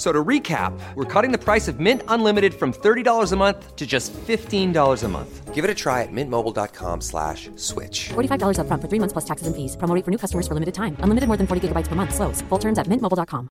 So to recap, we're cutting the price of Mint Unlimited from $30 a month to just $15 a month. Give it a try at mintmobile.com slash switch. $45 up front for three months plus taxes and fees. Promo rate for new customers for limited time. Unlimited more than 40 gigabytes per month. Slows. Full terms at mintmobile.com.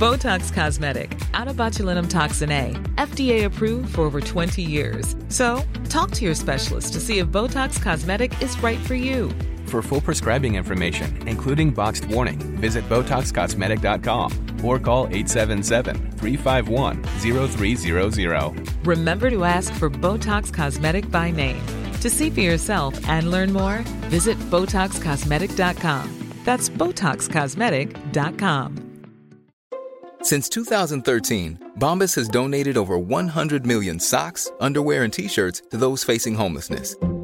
Botox Cosmetic, out of botulinum toxin A, FDA approved for over 20 years. So, talk to your specialist to see if Botox Cosmetic is right for you. For full prescribing information, including boxed warning, visit BotoxCosmetic.com or call 877-351-0300. Remember to ask for Botox Cosmetic by name. To see for yourself and learn more, visit BotoxCosmetic.com. That's BotoxCosmetic.com. Since 2013, Bombas has donated over 100 million socks, underwear, and t-shirts to those facing homelessness.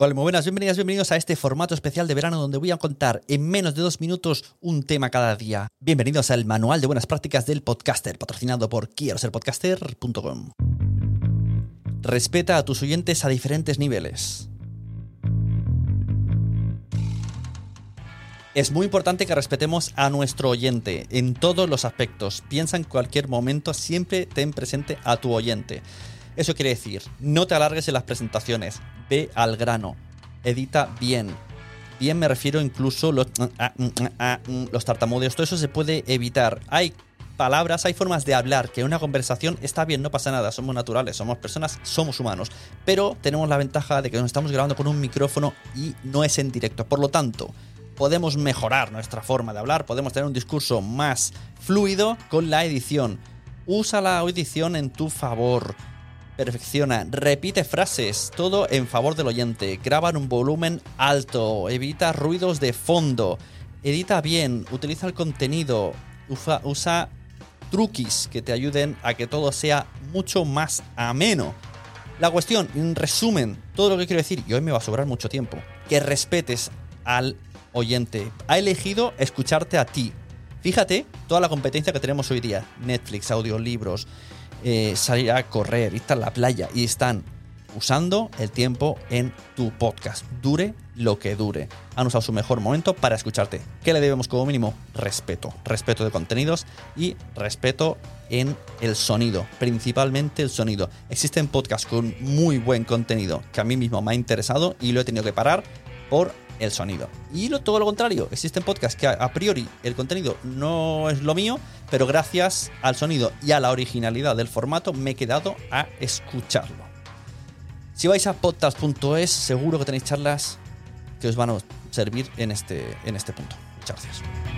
Hola, muy buenas, bienvenidas, bienvenidos a este formato especial de verano donde voy a contar en menos de dos minutos un tema cada día. Bienvenidos al Manual de Buenas Prácticas del Podcaster, patrocinado por quiero ser podcaster.com. Respeta a tus oyentes a diferentes niveles. Es muy importante que respetemos a nuestro oyente en todos los aspectos. Piensa en cualquier momento, siempre ten presente a tu oyente. Eso quiere decir, no te alargues en las presentaciones, ve al grano, edita bien. Bien me refiero incluso los, los tartamudeos, todo eso se puede evitar. Hay palabras, hay formas de hablar que en una conversación está bien, no pasa nada, somos naturales, somos personas, somos humanos. Pero tenemos la ventaja de que nos estamos grabando con un micrófono y no es en directo. Por lo tanto, podemos mejorar nuestra forma de hablar, podemos tener un discurso más fluido con la edición. Usa la edición en tu favor. Perfecciona, repite frases, todo en favor del oyente. Graba en un volumen alto, evita ruidos de fondo, edita bien, utiliza el contenido, usa, usa truquis que te ayuden a que todo sea mucho más ameno. La cuestión, en resumen, todo lo que quiero decir, y hoy me va a sobrar mucho tiempo, que respetes al oyente. Ha elegido escucharte a ti. Fíjate toda la competencia que tenemos hoy día. Netflix, audiolibros, eh, salir a correr, estar en la playa y están usando el tiempo en tu podcast. Dure lo que dure. Han usado su mejor momento para escucharte. ¿Qué le debemos como mínimo? Respeto. Respeto de contenidos y respeto en el sonido. Principalmente el sonido. Existen podcasts con muy buen contenido que a mí mismo me ha interesado y lo he tenido que parar por el sonido. Y lo, todo lo contrario, existen podcasts que a, a, priori el contenido no es lo mío, pero gracias al sonido y a la originalidad del formato me he quedado a escucharlo. Si vais a podcast.es, seguro que tenéis charlas que os van a servir en este, en este punto. Muchas gracias.